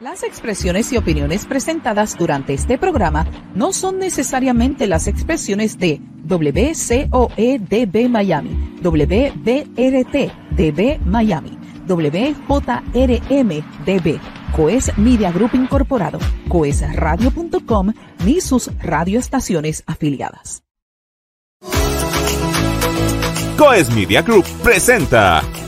Las expresiones y opiniones presentadas durante este programa no son necesariamente las expresiones de WCOEDB Miami, WBRT DB Miami, WJRM DB, Coes Media Group Incorporado, coesradio.com ni sus radioestaciones afiliadas. Coes Media Group presenta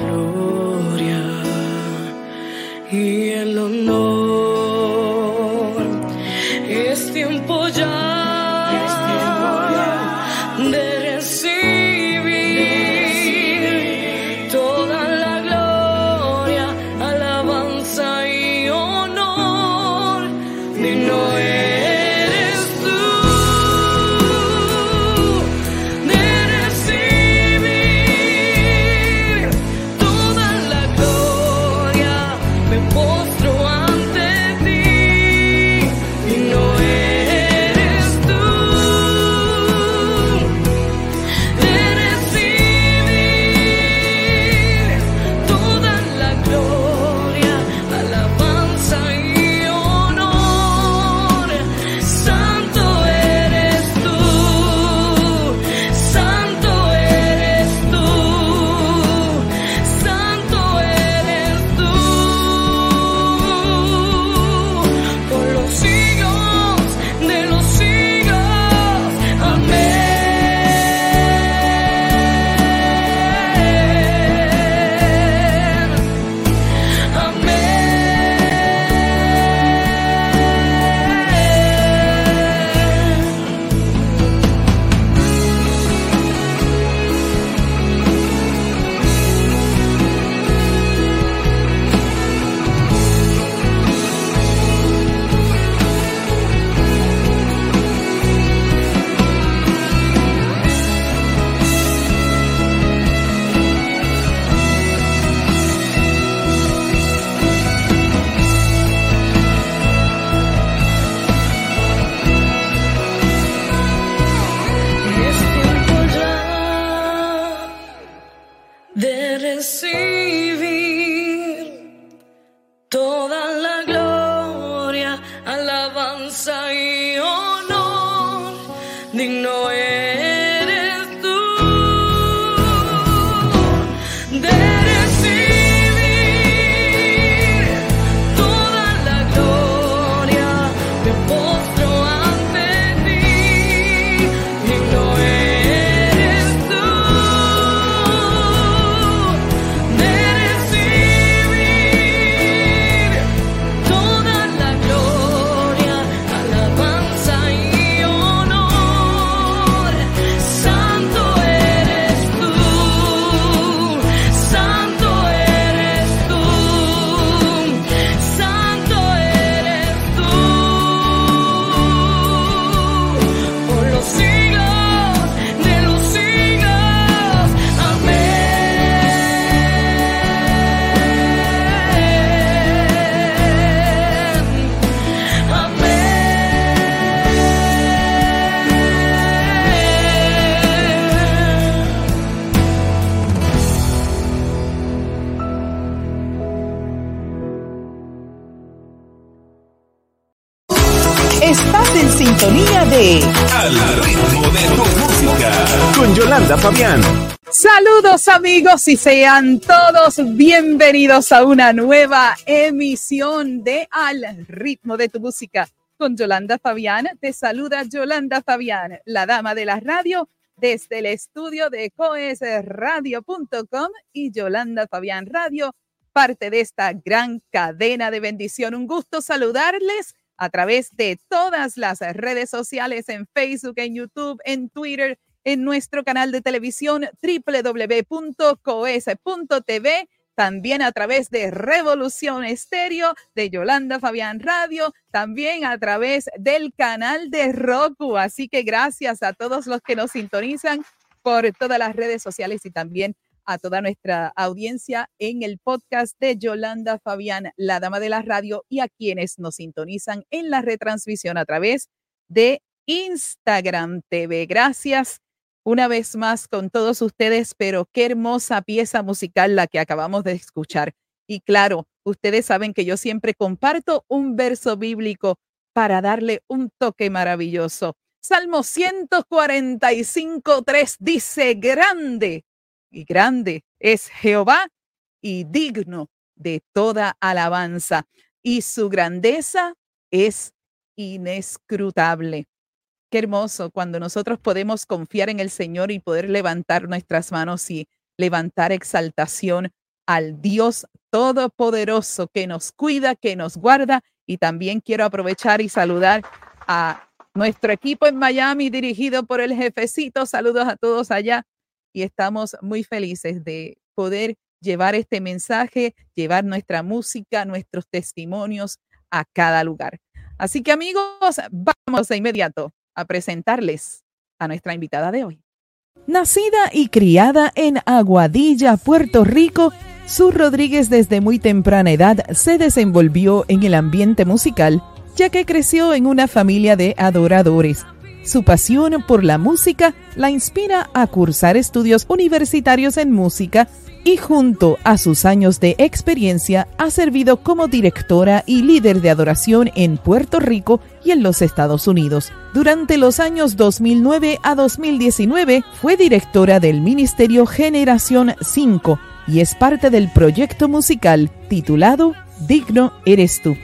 Gloria y el honor. Fabián. Saludos amigos y sean todos bienvenidos a una nueva emisión de Al ritmo de tu música con Yolanda Fabián. Te saluda Yolanda Fabián, la dama de la radio, desde el estudio de coesradio.com y Yolanda Fabián Radio, parte de esta gran cadena de bendición. Un gusto saludarles a través de todas las redes sociales en Facebook, en YouTube, en Twitter en nuestro canal de televisión www.coes.tv, también a través de Revolución Estéreo, de Yolanda Fabián Radio, también a través del canal de Roku. Así que gracias a todos los que nos sintonizan por todas las redes sociales y también a toda nuestra audiencia en el podcast de Yolanda Fabián, la dama de la radio, y a quienes nos sintonizan en la retransmisión a través de Instagram TV. Gracias una vez más con todos ustedes, pero qué hermosa pieza musical la que acabamos de escuchar. Y claro, ustedes saben que yo siempre comparto un verso bíblico para darle un toque maravilloso. Salmo 145, 3 dice, grande y grande es Jehová y digno de toda alabanza, y su grandeza es inescrutable. Qué hermoso cuando nosotros podemos confiar en el Señor y poder levantar nuestras manos y levantar exaltación al Dios Todopoderoso que nos cuida, que nos guarda. Y también quiero aprovechar y saludar a nuestro equipo en Miami dirigido por el jefecito. Saludos a todos allá y estamos muy felices de poder llevar este mensaje, llevar nuestra música, nuestros testimonios a cada lugar. Así que amigos, vamos de inmediato a presentarles a nuestra invitada de hoy. Nacida y criada en Aguadilla, Puerto Rico, Sur Rodríguez desde muy temprana edad se desenvolvió en el ambiente musical, ya que creció en una familia de adoradores. Su pasión por la música la inspira a cursar estudios universitarios en música y junto a sus años de experiencia ha servido como directora y líder de adoración en Puerto Rico y en los Estados Unidos. Durante los años 2009 a 2019 fue directora del Ministerio Generación 5 y es parte del proyecto musical titulado Digno eres tú.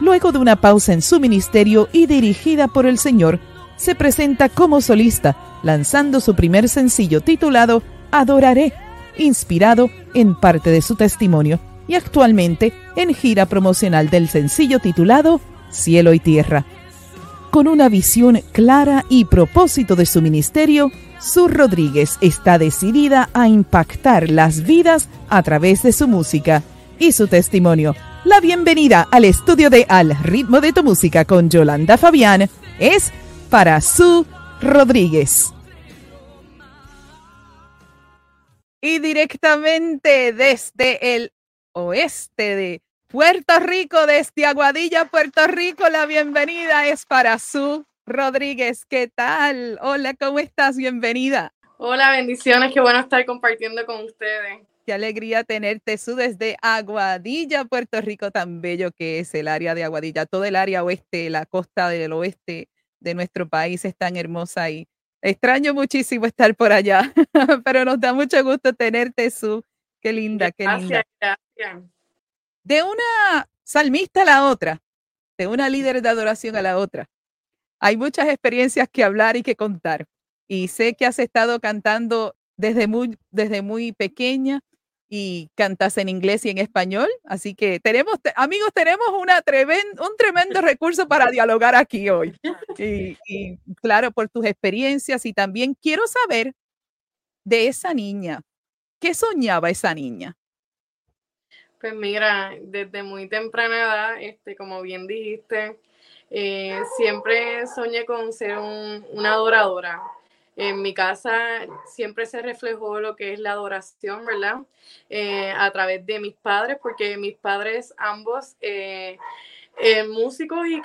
Luego de una pausa en su ministerio y dirigida por el Señor, se presenta como solista, lanzando su primer sencillo titulado Adoraré inspirado en parte de su testimonio y actualmente en gira promocional del sencillo titulado Cielo y Tierra. Con una visión clara y propósito de su ministerio, Sur Rodríguez está decidida a impactar las vidas a través de su música y su testimonio. La bienvenida al estudio de Al ritmo de tu música con Yolanda Fabián es para Su Rodríguez. y directamente desde el oeste de Puerto Rico, desde Aguadilla, Puerto Rico, la bienvenida es para Su Rodríguez. ¿Qué tal? Hola, ¿cómo estás? Bienvenida. Hola, bendiciones, qué bueno estar compartiendo con ustedes. Qué alegría tenerte, Su, desde Aguadilla, Puerto Rico, tan bello que es el área de Aguadilla. Todo el área oeste, la costa del oeste de nuestro país es tan hermosa y Extraño muchísimo estar por allá, pero nos da mucho gusto tenerte, Su. Qué linda, qué linda. Gracias. De una salmista a la otra, de una líder de adoración a la otra. Hay muchas experiencias que hablar y que contar. Y sé que has estado cantando desde muy, desde muy pequeña y cantas en inglés y en español. Así que tenemos, amigos, tenemos una un tremendo recurso para dialogar aquí hoy. Y, y, claro, por tus experiencias y también quiero saber de esa niña. ¿Qué soñaba esa niña? Pues mira, desde muy temprana edad, este, como bien dijiste, eh, siempre soñé con ser un, una adoradora. En mi casa siempre se reflejó lo que es la adoración, ¿verdad? Eh, a través de mis padres, porque mis padres ambos eh, eh, músicos y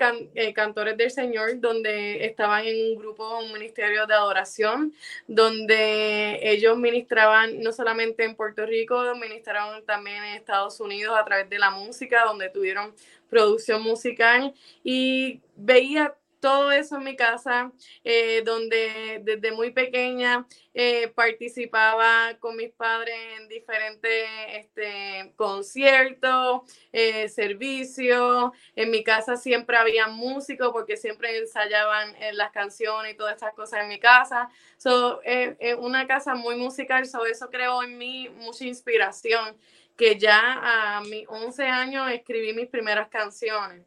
cantores del Señor, donde estaban en un grupo, un ministerio de adoración, donde ellos ministraban no solamente en Puerto Rico, ministraron también en Estados Unidos a través de la música, donde tuvieron producción musical y veía todo eso en mi casa, eh, donde desde muy pequeña eh, participaba con mis padres en diferentes este, conciertos, eh, servicios. En mi casa siempre había músicos porque siempre ensayaban en las canciones y todas estas cosas en mi casa. So, es una casa muy musical, so eso creó en mí mucha inspiración, que ya a mis 11 años escribí mis primeras canciones.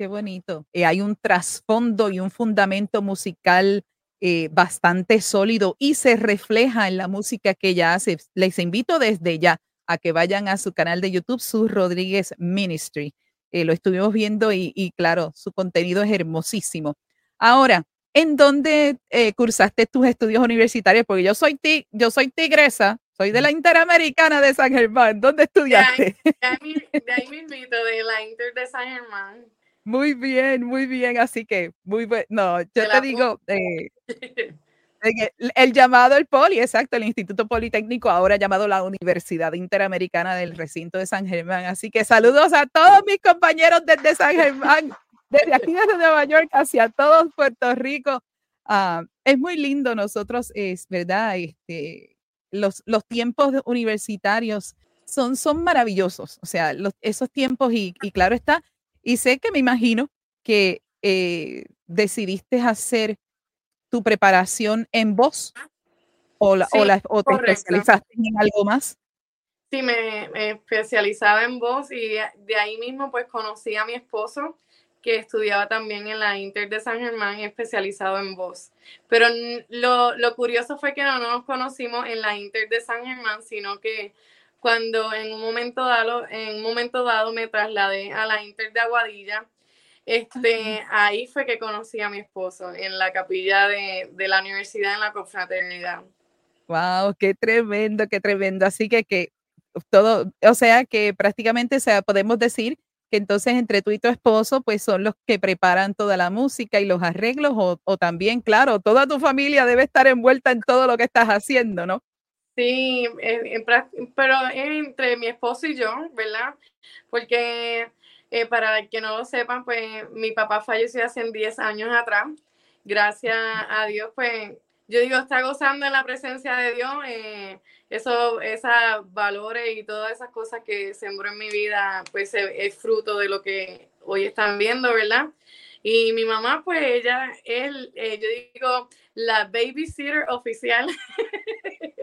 Qué bonito. Eh, hay un trasfondo y un fundamento musical eh, bastante sólido y se refleja en la música que ella hace. Les invito desde ya a que vayan a su canal de YouTube, Su Rodríguez Ministry. Eh, lo estuvimos viendo y, y, claro, su contenido es hermosísimo. Ahora, ¿en dónde cursaste tus estudios universitarios? Porque yo soy, ti, yo soy tigresa, soy de la Interamericana de San Germán. ¿Dónde estudiaste? De ahí, de ahí, mismito, de la Inter de San Germán. Muy bien, muy bien. Así que, muy bueno. No, yo te digo, eh, el llamado el Poli, exacto, el Instituto Politécnico, ahora llamado la Universidad Interamericana del Recinto de San Germán. Así que saludos a todos mis compañeros desde San Germán, desde aquí desde Nueva York hacia todos Puerto Rico. Ah, es muy lindo nosotros, es verdad, este, los, los tiempos universitarios son, son maravillosos. O sea, los, esos tiempos y, y claro está, y sé que me imagino que eh, decidiste hacer tu preparación en voz o, la, Sí, o, la- o te correcto. especializaste en algo más. Sí, me, me especializaba en voz y de, ahí mismo pues conocí a mi esposo que estudiaba también en la Inter de San Germán especializado en voz. Pero lo, lo curioso fue que no nos conocimos en la Inter de San Germán, sino que cuando en un momento dado, en un momento dado me trasladé a la Inter de Aguadilla, este, ahí fue que conocí a mi esposo en la capilla de, de la universidad en la confraternidad. Wow, qué tremendo, qué tremendo. Así que, que todo, o sea que prácticamente, o sea, podemos decir que entonces entre tú y tu esposo, pues son los que preparan toda la música y los arreglos, o, o también, claro, toda tu familia debe estar envuelta en todo lo que estás haciendo, ¿no? Sí, en- en pero entre mi esposo y yo, ¿verdad? Porque eh, para que no lo sepan, pues mi papá falleció hace 10 años atrás. Gracias a Dios, pues yo digo, está gozando en la presencia de Dios. eh, eso, esos valores y todas esas cosas que sembró en mi vida, pues es fruto de lo que hoy están viendo, ¿verdad? Y mi mamá, pues ella es, eh, yo digo, la babysitter oficial.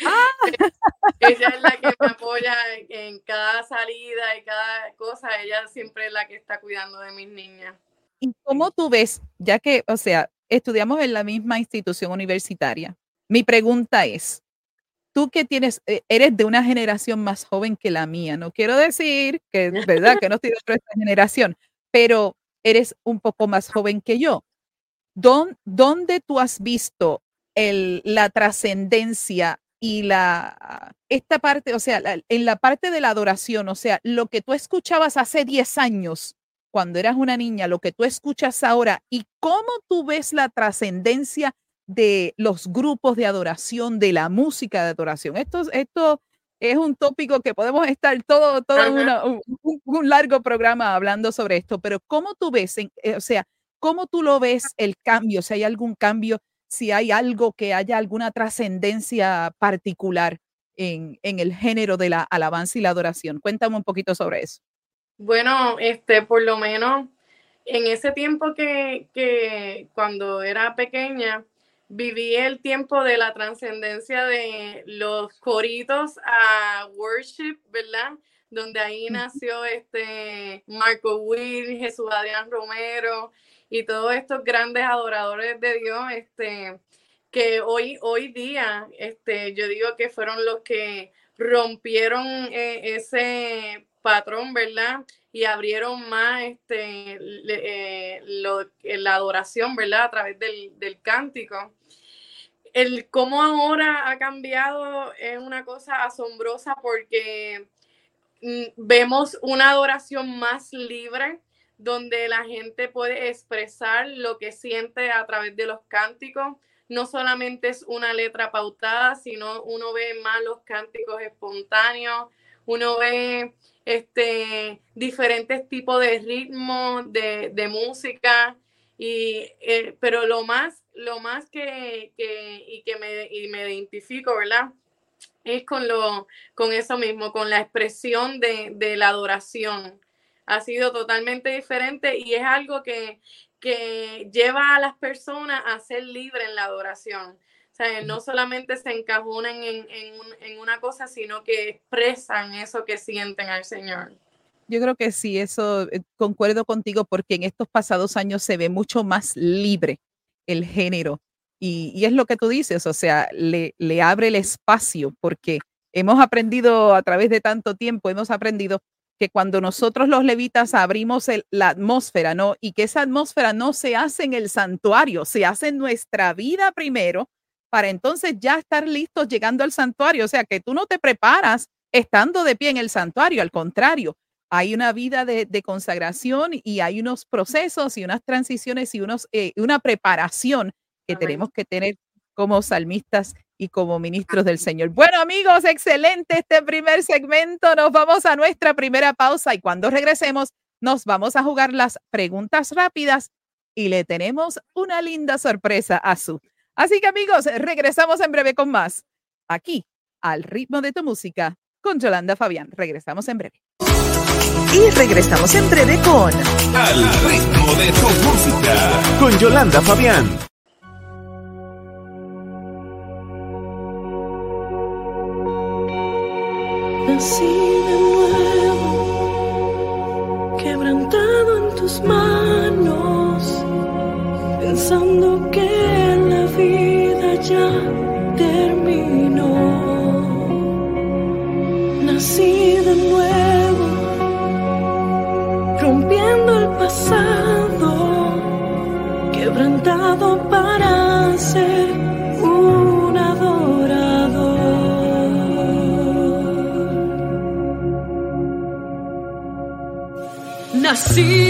Ella es la que me apoya en, en cada salida y cada cosa. Ella siempre es la que está cuidando de mis niñas. ¿Y cómo tú ves, ya que, o sea, estudiamos en la misma institución universitaria? Mi pregunta es, tú que tienes, eh, eres de una generación más joven que la mía, no quiero decir que, ¿verdad? Que no estoy de nuestra generación, pero eres un poco más joven que yo. ¿Dón- ¿Dónde tú has visto el, la trascendencia y la, esta parte, o sea, la- en la parte de la adoración, o sea, lo que tú escuchabas hace 10 años, cuando eras una niña, lo que tú escuchas ahora y cómo tú ves la trascendencia de los grupos de adoración, de la música de adoración. Esto, esto es un tópico que podemos estar todo, todo Ajá. una- un, un- un largo programa hablando sobre esto, pero ¿cómo tú ves, en- eh, o sea, cómo tú lo ves el cambio, si hay algún cambio, si hay algo que haya alguna trascendencia particular en, en el género de la alabanza y la adoración? Cuéntame un poquito sobre eso. Bueno, este, por lo menos en ese tiempo que, que cuando era pequeña, viví el tiempo de la trascendencia de los coritos a worship, ¿verdad? Donde ahí nació este Marco Will, Jesús Adrián Romero y todos estos grandes adoradores de Dios, este, que hoy, hoy día, este, yo digo que fueron los que rompieron eh, ese patrón, ¿verdad? Y abrieron más este, eh, la adoración, ¿verdad? A través del, del cántico. El cómo ahora ha cambiado es una cosa asombrosa porque mm, vemos una adoración más libre, donde la gente puede expresar lo que siente a través de los cánticos. No solamente es una letra pautada, sino uno ve más los cánticos espontáneos, uno ve este, diferentes tipos de ritmos de, de música Y, eh, pero lo más, lo más que, que, y que me, y me identifico, ¿verdad? Es con, lo, con eso mismo, con la expresión de, de la adoración. Ha sido totalmente diferente y es algo que, que lleva a las personas a ser libres en la adoración. O sea, no solamente se encajonan en, en, en una cosa, sino que expresan eso que sienten al Señor. Yo creo que sí, eso eh, concuerdo contigo porque en estos pasados años se ve mucho más libre el género y, y es lo que tú dices, o sea, le, le abre el espacio porque hemos aprendido a través de tanto tiempo, hemos aprendido que cuando nosotros los levitas abrimos el- la atmósfera, ¿no? Y que esa atmósfera no se hace en el santuario, se hace en nuestra vida primero para entonces ya estar listos llegando al santuario. O sea, que tú no te preparas estando de pie en el santuario, al contrario, hay una vida de, de consagración y hay unos procesos y unas transiciones y unos, eh, una preparación que Amén. tenemos que tener como salmistas y como ministros del Señor. Bueno, amigos, excelente este primer segmento. Nos vamos a nuestra primera pausa y cuando regresemos nos vamos a jugar las preguntas rápidas y le tenemos una linda sorpresa a su. Así que amigos, regresamos en breve con más aquí al ritmo de tu música con Yolanda Fabián. Regresamos en breve. Y regresamos en breve con Al ritmo de tu música. Con Yolanda Fabián. Nací de nuevo, quebrantado en tus manos, pensando que la vida ya terminó. Nací de nuevo, rompiendo el pasado, quebrantado Nací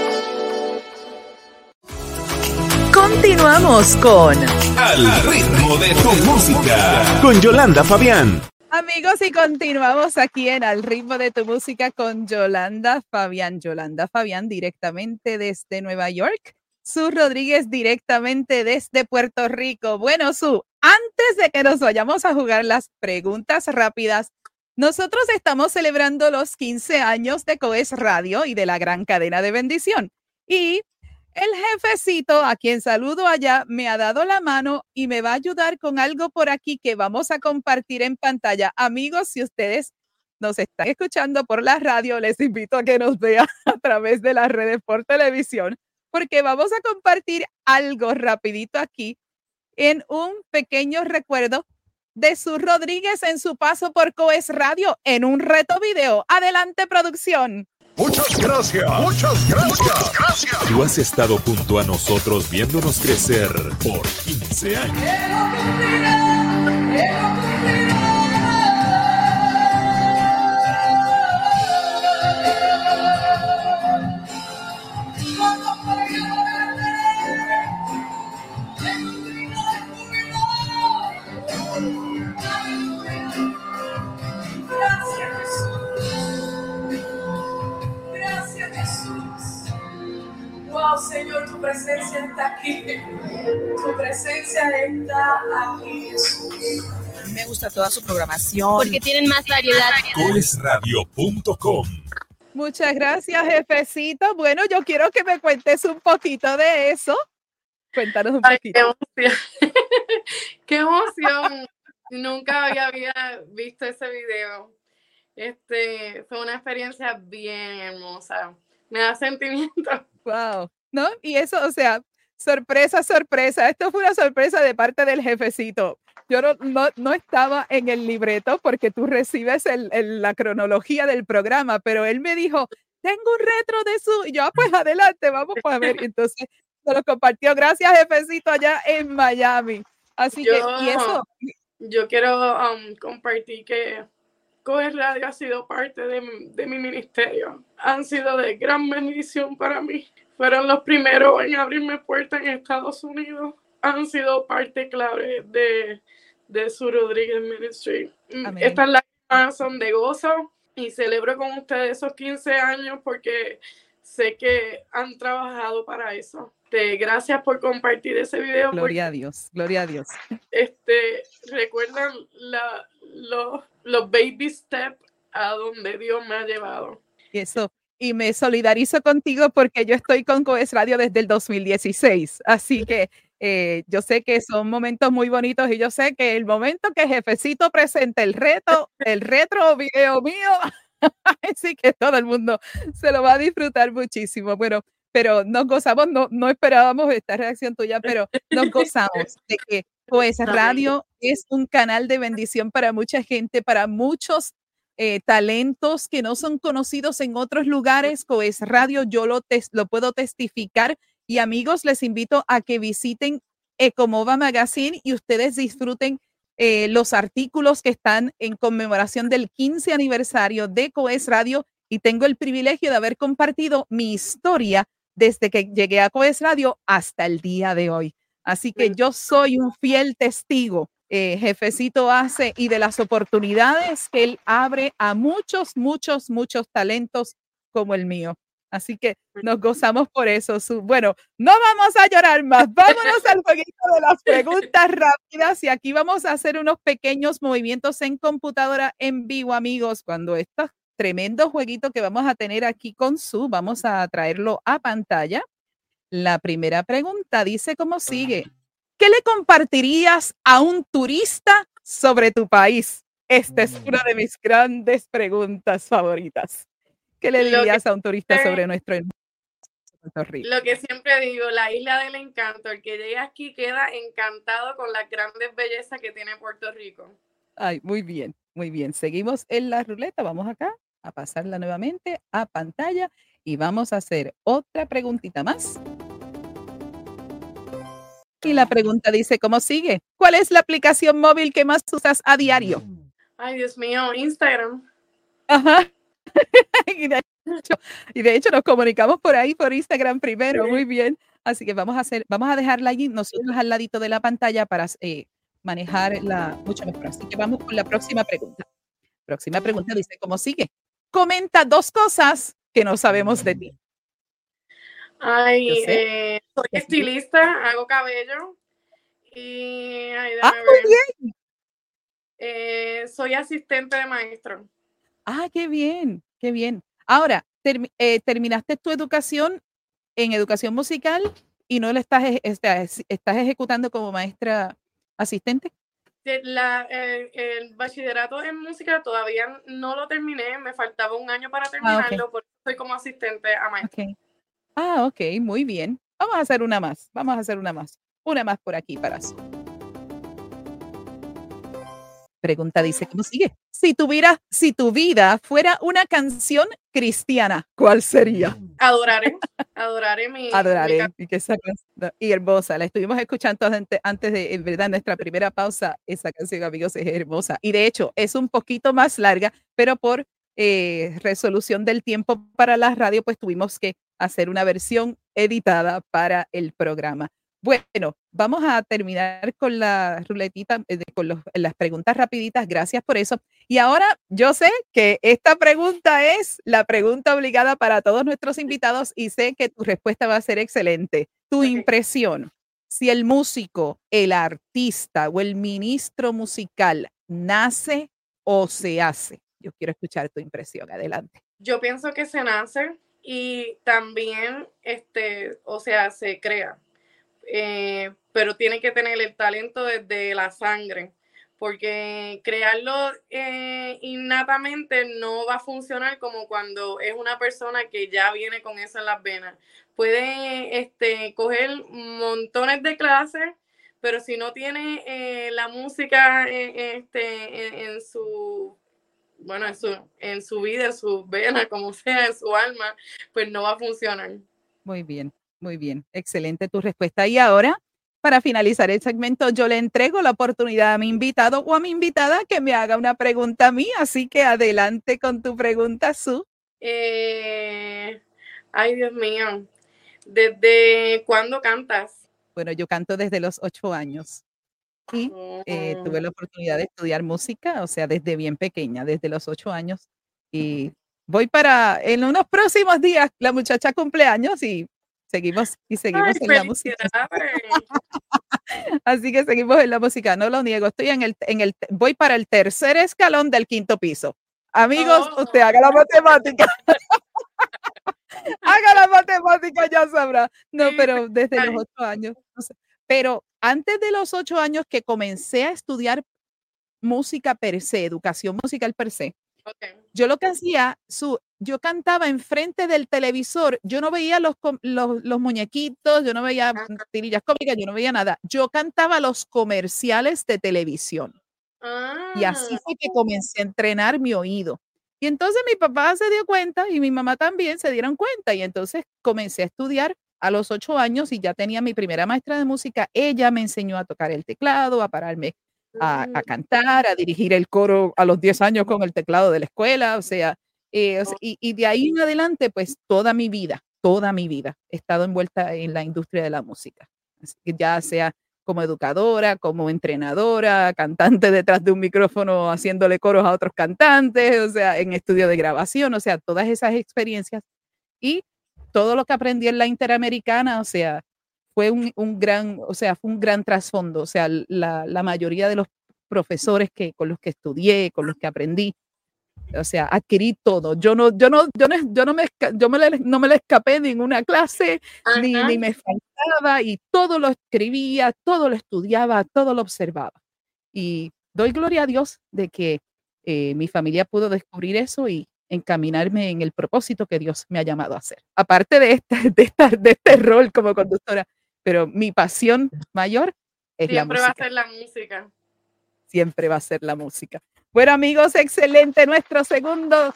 Continuamos con Al ritmo de tu música. Con Yolanda Fabián. Amigos, y continuamos aquí en Al ritmo de tu música con Yolanda Fabián. Yolanda Fabián directamente desde Nueva York. Su Rodríguez directamente desde Puerto Rico. Bueno, Su, antes de que nos vayamos a jugar las preguntas rápidas, nosotros estamos celebrando los 15 años de Coes Radio y de la gran cadena de bendición. Y el jefecito, a quien saludo allá, me ha dado la mano y me va a ayudar con algo por aquí que vamos a compartir en pantalla. Amigos, si ustedes nos están escuchando por la radio, les invito a que nos vean a través de las redes por televisión, porque vamos a compartir algo rapidito aquí en un pequeño recuerdo de su Rodríguez en su paso por Coes Radio en un reto video. Adelante, producción. Muchas gracias, muchas gracias, gracias. Tú has estado junto a nosotros viéndonos crecer por 15 años. Tu presencia está aquí. Tu presencia está aquí, Jesús. Me gusta toda su programación. porque tienen más variedad. Coesradio.com. Muchas gracias, jefecito. Bueno, yo quiero que me cuentes un poquito de eso. Cuéntanos un Ay, qué poquito. emoción. qué emoción. Nunca había, había visto ese video. Este fue una experiencia bien hermosa. Me da sentimiento. Wow. ¿No? Y eso, o sea, sorpresa, sorpresa. Esto fue una sorpresa de parte del jefecito. Yo no, no, no estaba en el libreto porque tú recibes el- el- la cronología del programa, pero él me dijo, tengo un retro de su, y yo, "Ah, pues adelante, vamos a ver. Entonces, se lo compartió. Gracias, jefecito, allá en Miami. Así que, y eso, Yo quiero um, compartir que Coge Radio ha sido parte de, de mi ministerio. Han sido de gran bendición para mí. Fueron los primeros en abrirme puertas en Estados Unidos. Han sido parte clave de, de su Rodríguez Ministry. Mm, Amén. Estas lágrimas son de gozo y celebro con ustedes esos 15 años porque sé que han trabajado para eso. Te- gracias por compartir ese video. gloria a Dios, gloria a Dios. este, recuerdan la, los, los baby steps a donde Dios me ha llevado. Y eso, y me solidarizo contigo porque yo estoy con Coes Radio desde el 2016. Así que eh, yo sé que son momentos muy bonitos y yo sé que el momento que Jefecito presente el reto, el retro video mío, así que todo el mundo se lo va a disfrutar muchísimo. Bueno, pero nos gozamos, no, no esperábamos esta reacción tuya, pero nos gozamos de que Coes Amén. Radio es un canal de bendición para mucha gente, para muchos eh, talentos que no son conocidos en otros lugares. Coes Radio, yo lo, lo puedo testificar. Y amigos, les invito a que visiten Ecomova Magazine y ustedes disfruten eh, los artículos que están en conmemoración del 15 aniversario de Coes Radio. Y tengo el privilegio de haber compartido mi historia desde que llegué a Coes Radio hasta el día de hoy. Así que yo soy un fiel testigo eh, jefecito hace y de las oportunidades que él abre a muchos, muchos, muchos talentos como el mío. Así que nos gozamos por eso. Bueno, no vamos a llorar más. Vámonos al jueguito de las preguntas rápidas y aquí vamos a hacer unos pequeños movimientos en computadora en vivo, amigos. Cuando estos tremendo jueguito que vamos a tener aquí con su, vamos a traerlo a pantalla. La primera pregunta dice como sigue. ¿Qué le compartirías a un turista sobre tu país? Esta es una de mis grandes preguntas favoritas. ¿Qué le Lo que dirías a un turista sobre nuestro Puerto Rico. Lo que siempre digo, la isla del encanto, el que llega aquí queda encantado con las grandes bellezas que tiene Puerto Rico. Ay, muy bien, muy bien. Seguimos en la ruleta. Vamos acá a pasarla nuevamente a pantalla y vamos a hacer otra preguntita más. Y la pregunta dice, ¿cómo sigue? ¿Cuál es la aplicación móvil que más usas a diario? Ay, Dios mío, Instagram. Ajá. y, de hecho, y de hecho nos comunicamos por ahí, por Instagram primero, muy bien. Así que vamos a hacer, vamos a dejarla allí nosotros al ladito de la pantalla para eh, manejarla mucho mejor. Así que vamos con la próxima pregunta. Próxima pregunta dice, ¿cómo sigue? Comenta dos cosas que no sabemos de ti. Ay, eh, soy sé. estilista, hago cabello y ay, Ah, muy bien. Eh, soy asistente de maestro. Ah, qué bien, qué bien. Ahora, termi- eh, terminaste tu educación en educación musical y no la estás, estás, estás ejecutando como maestra asistente. De La, el, el bachillerato en música todavía no lo terminé, me faltaba un año para terminarlo, por eso estoy como asistente a maestro. Ok. Ah, ok, muy bien. Vamos a hacer una más. Vamos a hacer una más. Una más por aquí para su. Pregunta dice, ¿cómo sigue? Si tuviera, si tu vida fuera una canción cristiana, ¿cuál sería? Adoraré, adoraré mi, Adoraré. Y, esa canción- y hermosa. La estuvimos escuchando antes, antes de, en verdad, nuestra primera pausa. Esa canción, amigos, es hermosa. Y de hecho, es un poquito más larga, pero por eh, resolución del tiempo para la radio, pues tuvimos que hacer una versión editada para el programa. Bueno, vamos a terminar con la ruletita, eh, con los- las preguntas rapiditas. Gracias por eso. Y ahora yo sé que esta pregunta es la pregunta obligada para todos nuestros invitados y sé que tu respuesta va a ser excelente. Tu impresión, si el músico, el artista o el ministro musical nace o se hace. Yo quiero escuchar tu impresión. Adelante. Yo pienso que se nace y también, este, o sea, se crea, Eh, pero tiene que tener el talento desde la sangre, porque crearlo eh, innatamente no va a funcionar como cuando es una persona que ya viene con eso en las venas. Puede este, coger montones de clases, pero si no tiene eh, la música este, en su bueno, en su, en su vida, en su vena, como sea, en su alma, pues no va a funcionar. Muy bien, muy bien. Excelente tu respuesta. Y ahora, para finalizar el segmento, yo le entrego la oportunidad a mi invitado o a mi invitada que me haga una pregunta a mí. Así que adelante con tu pregunta, Su. Eh, ay, Dios mío, ¿desde cuándo cantas? Bueno, yo canto desde los ocho años y eh, Oh, tuve la oportunidad de estudiar música, o sea, desde bien pequeña, desde los ocho años. Y voy para, en unos próximos días, la muchacha cumpleaños y seguimos, y seguimos ay, en la música. Así que seguimos en la música, no lo niego. Estoy en el, en el, voy para el tercer escalón del quinto piso. Amigos, Oh. usted haga la matemática. haga la matemática, ya sabrá. No, pero desde los ocho años. no sé. Pero antes de los ocho años que comencé a estudiar música per se, educación musical per se, yo lo que hacía, su, yo cantaba enfrente del televisor, yo no veía los, com- los, los muñequitos, yo no veía Ajá. tirillas cómicas, yo no veía nada. Yo cantaba los comerciales de televisión y así Ah, fue que comencé a entrenar mi oído. Y entonces mi papá se dio cuenta y mi mamá también se dieron cuenta y entonces comencé a estudiar a los ocho años y ya tenía mi primera maestra de música. Ella me enseñó a tocar el teclado, a pararme a, a mm, cantar, a dirigir el coro a los 10 años con el teclado de la escuela, o sea, eh, y, y de ahí en adelante, pues toda mi vida, toda mi vida he estado envuelta en la industria de la música. Así que ya sea como educadora, como entrenadora, cantante detrás de un micrófono haciéndole coros a otros cantantes, o sea, en estudio de grabación, o sea, todas esas experiencias y todo lo que aprendí en la Interamericana, o sea, fue un, un gran, o sea, fue un gran trasfondo, o sea, la, la mayoría de los profesores que, con los que estudié, con los que aprendí, o sea, adquirí todo. Yo no, yo no, yo no, yo no me, yo me le- no me le escapé en ninguna clase, ni me faltaba, y todo lo escribía, todo lo estudiaba, todo lo observaba. Y doy gloria a Dios de que eh, mi familia pudo descubrir eso y encaminarme en el propósito que Dios me ha llamado a hacer. Aparte de, esta, de, esta, de este rol como conductora, pero mi pasión mayor es la Siempre va a música. ser la música. Siempre va a ser la música. Bueno, amigos, excelente nuestro segundo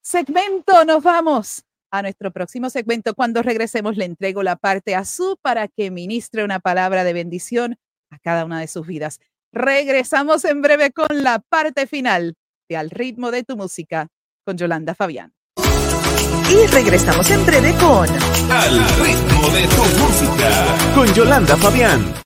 segmento. Nos vamos a nuestro próximo segmento. Cuando regresemos, le entrego la parte a su para que ministre una palabra de bendición a cada una de sus vidas. Regresamos en breve con la parte final de Al ritmo de tu música con Yolanda Fabián. Y regresamos en breve con Al ritmo de tu música. Con Yolanda Fabián.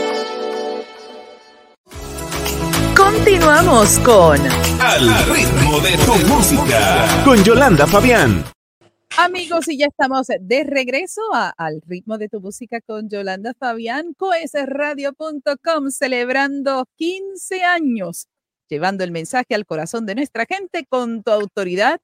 Continuamos con Al ritmo de tu música. Con Yolanda Fabián. Amigos, y ya estamos de regreso a- al ritmo de tu música con Yolanda Fabián, coesradio.com, celebrando 15 años, llevando el mensaje al corazón de nuestra gente con tu autoridad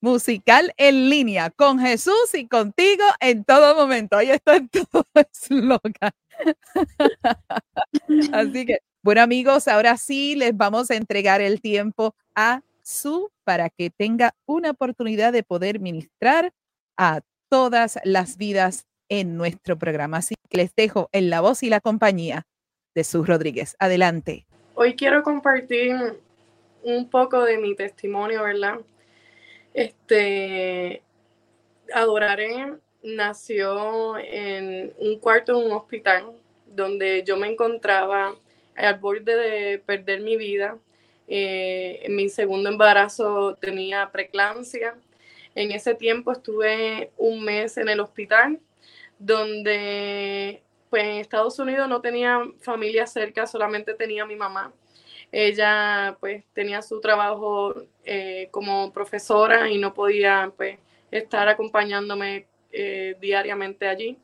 musical en línea, con Jesús y contigo en todo momento. Ahí está en todo eslogan. Así que, bueno amigos, ahora sí les vamos a entregar el tiempo a su para que tenga una oportunidad de poder ministrar a todas las vidas en nuestro programa. Así que les dejo en la voz y la compañía de Sus Rodríguez. Adelante. Hoy quiero compartir un poco de mi testimonio, ¿verdad? Este, Adoraré nació en un cuarto en un hospital donde yo me encontraba al borde de perder mi vida. Eh, en mi segundo embarazo tenía preeclampsia. En ese tiempo estuve un mes en el hospital donde pues en Estados Unidos no tenía familia cerca, solamente tenía mi mamá. Ella pues tenía su trabajo eh, como profesora y no podía pues estar acompañándome eh, diariamente allí.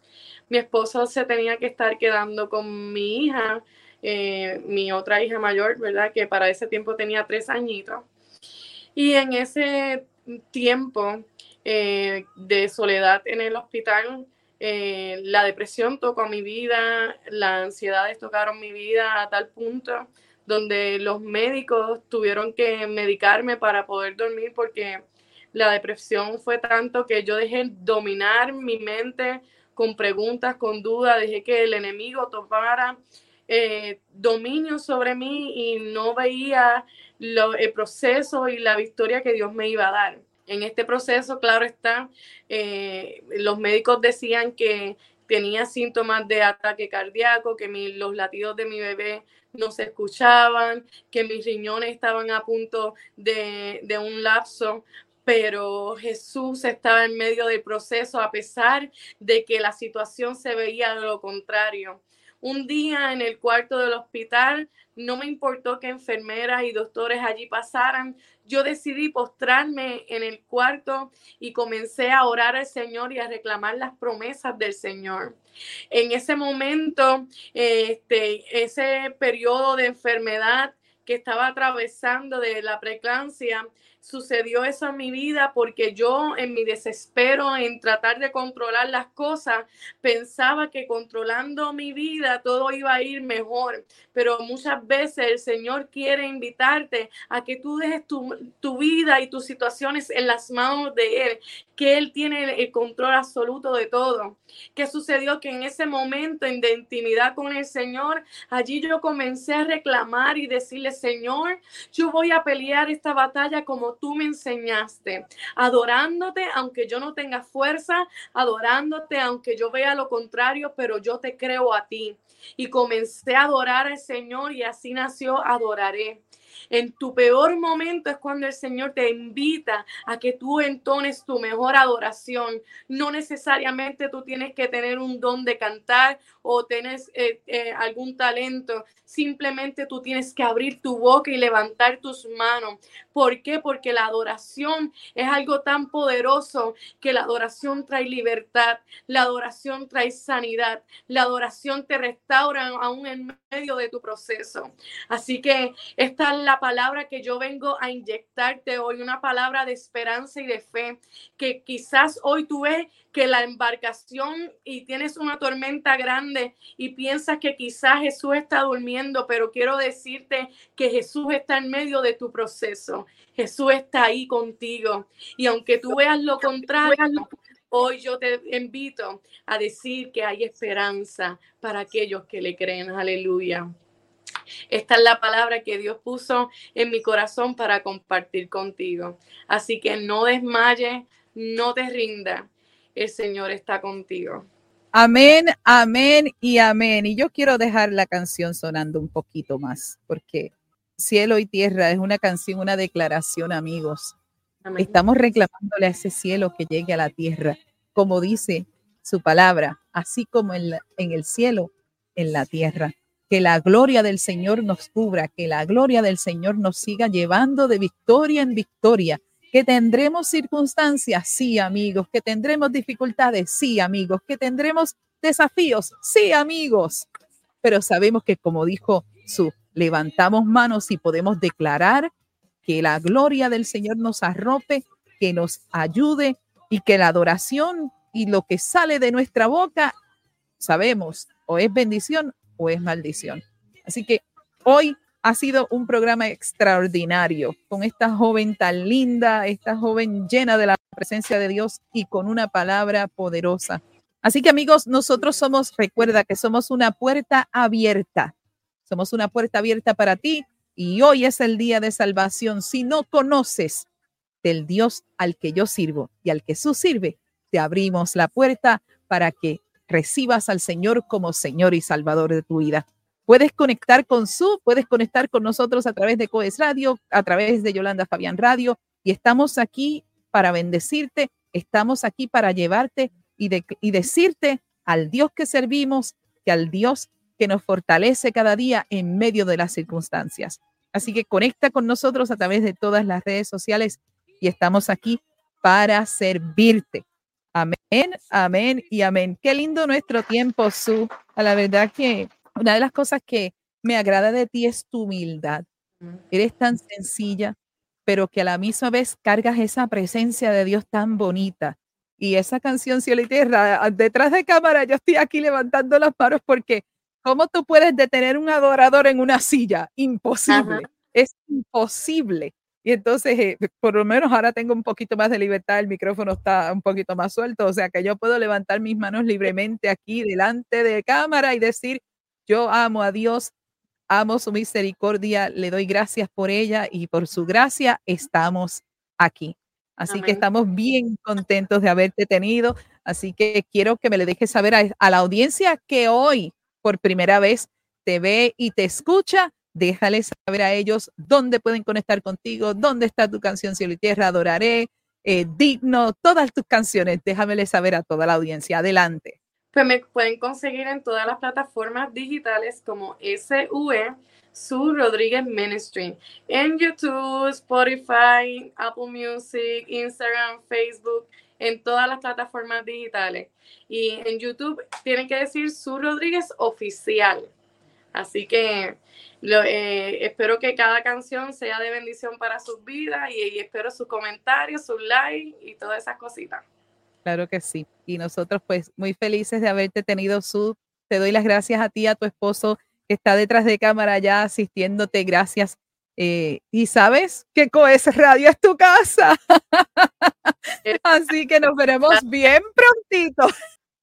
Mi esposo se tenía que estar quedando con mi hija, eh, mi otra hija mayor, ¿verdad? Que para ese tiempo tenía tres añitos. Y en ese tiempo eh, de soledad en el hospital, eh, la depresión tocó mi vida, las ansiedades tocaron mi vida a tal punto donde los médicos tuvieron que medicarme para poder dormir porque la depresión fue tanto que yo dejé dominar mi mente con preguntas, con dudas, dejé que el enemigo tomara eh, dominio sobre mí y no veía lo- el proceso y la victoria que Dios me iba a dar. En este proceso, claro está, eh, los médicos decían que tenía síntomas de ataque cardíaco, que los latidos de mi bebé no se escuchaban, que mis riñones estaban a punto de, de un lapso, pero Jesús estaba en medio del proceso a pesar de que la situación se veía de lo contrario. Un día en el cuarto del hospital, no me importó que enfermeras y doctores allí pasaran. Yo decidí postrarme en el cuarto y comencé a orar al Señor y a reclamar las promesas del Señor. En ese momento, este, ese periodo de enfermedad que estaba atravesando de la preeclampsia, sucedió eso en mi vida porque yo en mi desespero en tratar de controlar las cosas pensaba que controlando mi vida todo iba a ir mejor, pero muchas veces el Señor quiere invitarte a que tú dejes tu, tu vida y tus situaciones en las manos de Él, que Él tiene el control absoluto de todo. ¿Qué sucedió? Que en ese momento en de intimidad con el Señor, allí yo comencé a reclamar y decirle, Señor, yo voy a pelear esta batalla como tú me enseñaste, adorándote aunque yo no tenga fuerza, adorándote aunque yo vea lo contrario, pero yo te creo a ti. Y comencé a adorar al Señor y así nació Adoraré. En tu peor momento es cuando el Señor te invita a que tú entones tu mejor adoración. No necesariamente tú tienes que tener un don de cantar o tienes eh, eh, algún talento. Simplemente tú tienes que abrir tu boca y levantar tus manos. ¿Por qué? Porque la adoración es algo tan poderoso que la adoración trae libertad, la adoración trae sanidad, la adoración te restaura aún en medio de tu proceso. Así que esta es la palabra que yo vengo a inyectarte hoy, una palabra de esperanza y de fe, que quizás hoy tú ves que la embarcación y tienes una tormenta grande y piensas que quizás Jesús está durmiendo, pero quiero decirte que Jesús está en medio de tu proceso. Jesús está ahí contigo. Y aunque tú veas lo contrario, hoy yo te invito a decir que hay esperanza para aquellos que le creen. Aleluya. Esta es la palabra que Dios puso en mi corazón para compartir contigo. Así que no desmayes, no te rinda. El Señor está contigo. Amén, amén y amén. Y yo quiero dejar la canción sonando un poquito más, porque cielo y tierra es una canción, una declaración, amigos. Amén. Estamos reclamándole a ese cielo que llegue a la tierra, como dice su palabra, así como en, la- en el cielo, en la tierra. Que la gloria del Señor nos cubra, que la gloria del Señor nos siga llevando de victoria en victoria. Que tendremos circunstancias, sí, amigos. Que tendremos dificultades, sí, amigos. Que tendremos desafíos, sí, amigos. Pero sabemos que, como dijo su, levantamos manos y podemos declarar que la gloria del Señor nos arrope, que nos ayude y que la adoración y lo que sale de nuestra boca, sabemos, o es bendición o es maldición. Así que hoy ha sido un programa extraordinario con esta joven tan linda, esta joven llena de la presencia de Dios y con una palabra poderosa. Así que amigos, nosotros somos, recuerda que somos una puerta abierta. Somos una puerta abierta para ti y hoy es el día de salvación. Si no conoces del Dios al que yo sirvo y al que tú sirve, te abrimos la puerta para que recibas al Señor como Señor y Salvador de tu vida. Puedes conectar con su, puedes conectar con nosotros a través de Coes Radio, a través de Yolanda Fabián Radio y estamos aquí para bendecirte, estamos aquí para llevarte y, y decirte al Dios que servimos, que al Dios que nos fortalece cada día en medio de las circunstancias. Así que conecta con nosotros a través de todas las redes sociales y estamos aquí para servirte. Amén, amén y amén. Qué lindo nuestro tiempo, Su. A la verdad que una de las cosas que me agrada de ti es tu humildad. Eres tan sencilla, pero que a la misma vez cargas esa presencia de Dios tan bonita. Y esa canción Cielo y Tierra, detrás de cámara, yo estoy aquí levantando las manos porque ¿cómo tú puedes detener un adorador en una silla? Imposible. Es imposible. Y entonces, eh, por lo menos ahora tengo un poquito más de libertad, el micrófono está un poquito más suelto, o sea que yo puedo levantar mis manos libremente aquí delante de cámara y decir, yo amo a Dios, amo su misericordia, le doy gracias por ella y por su gracia estamos aquí. Así que estamos bien contentos de haberte tenido. Así que quiero que me le dejes saber a, a la audiencia que hoy por primera vez te ve y te escucha. Déjales saber a ellos dónde pueden conectar contigo, dónde está tu canción Cielo y Tierra, Adoraré, eh, Digno, todas tus canciones. Déjameles saber a toda la audiencia. Adelante. Pues me pueden conseguir en todas las plataformas digitales como SUE, Su Rodríguez Ministry, en YouTube, Spotify, Apple Music, Instagram, Facebook, en todas las plataformas digitales. Y en YouTube tienen que decir Su Rodríguez Oficial. Así que lo- eh, espero que cada canción sea de bendición para sus vidas y, y espero sus comentarios, sus likes y todas esas cositas. Claro que sí. Y nosotros pues muy felices de haberte tenido, Su. Te doy las gracias a ti, a tu esposo que está detrás de cámara ya asistiéndote. Gracias. Eh, y sabes que Coes Radio es tu casa. Así que nos veremos bien prontito.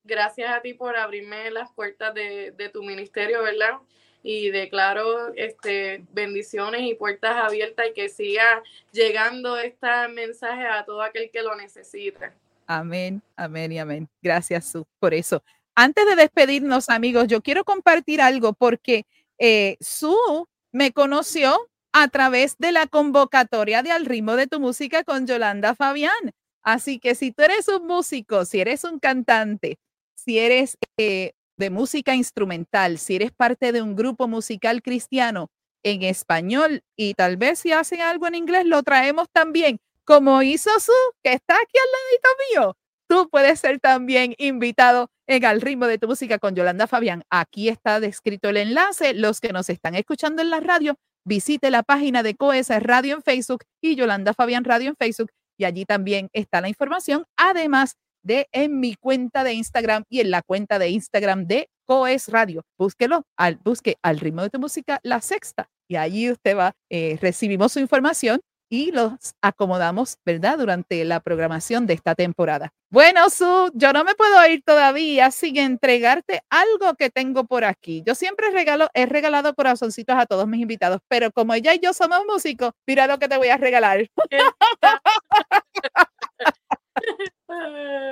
Gracias a ti por abrirme las puertas de, de tu ministerio, ¿verdad? Y declaro este, bendiciones y puertas abiertas y que siga llegando este mensaje a todo aquel que lo necesite. Amén, amén y amén. Gracias, Su, por eso. Antes de despedirnos, amigos, yo quiero compartir algo porque eh, Su me conoció a través de la convocatoria de Al ritmo de tu música con Yolanda Fabián. Así que si tú eres un músico, si eres un cantante, si eres eh, de música instrumental, si eres parte de un grupo musical cristiano en español y tal vez si hacen algo en inglés, lo traemos también, como hizo Su, que está aquí al ladito mío. Tú puedes ser también invitado en Al ritmo de tu música con Yolanda Fabián. Aquí está descrito el enlace. Los que nos están escuchando en la radio, visite la página de COES Radio en Facebook y Yolanda Fabián Radio en Facebook. Y allí también está la información, además de en mi cuenta de Instagram y en la cuenta de Instagram de COES Radio. Búsquelo, al, busque al ritmo de tu música, la sexta. Y allí usted va, eh, recibimos su información y los acomodamos, ¿verdad? Durante la programación de esta temporada. Bueno, Su, yo no me puedo ir todavía sin entregarte algo que tengo por aquí. Yo siempre regalo, he regalado corazoncitos a todos mis invitados, pero como ella y yo somos músicos, mira lo que te voy a regalar.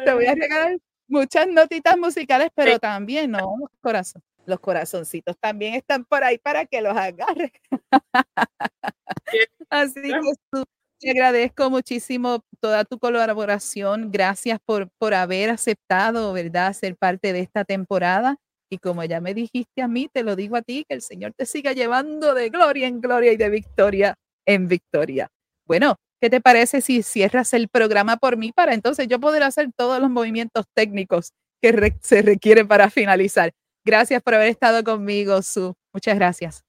Te voy a regalar muchas notitas musicales, pero también, ¿no? Corazón. Los corazoncitos también están por ahí para que los agarres. Así que te agradezco muchísimo toda tu colaboración. Gracias por, por haber aceptado, ¿verdad?, ser parte de esta temporada. Y como ya me dijiste a mí, te lo digo a ti, que el Señor te siga llevando de gloria en gloria y de victoria en victoria. Bueno, ¿qué te parece si cierras el programa por mí para entonces yo poder hacer todos los movimientos técnicos que se requieren para finalizar? Gracias por haber estado conmigo, Su. Muchas gracias.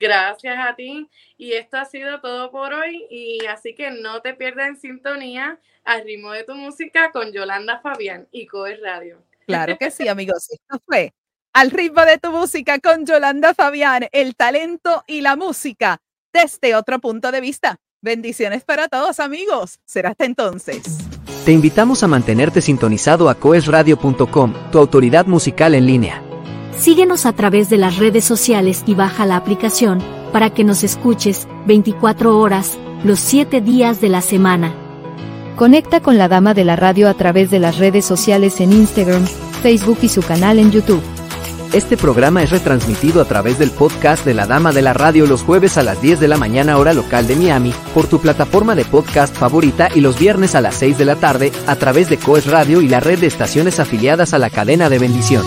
Gracias a ti. Y esto ha sido todo por hoy. Y así que no te pierdas en sintonía al ritmo de tu música con Yolanda Fabián y Coe Radio. Claro que sí, amigos. Esto fue al ritmo de tu música con Yolanda Fabián, el talento y la música desde otro punto de vista. Bendiciones para todos, amigos. Será hasta entonces. Te invitamos a mantenerte sintonizado a coesradio.com, tu autoridad musical en línea. Síguenos a través de las redes sociales y baja la aplicación para que nos escuches 24 horas, los 7 días de la semana. Conecta con la Dama de la Radio a través de las redes sociales en Instagram, Facebook y su canal en YouTube. Este programa es retransmitido a través del podcast de la Dama de la Radio los jueves a las 10 de la mañana hora local de Miami, por tu plataforma de podcast favorita y los viernes a las 6 de la tarde a través de Coes Radio y la red de estaciones afiliadas a la cadena de bendición.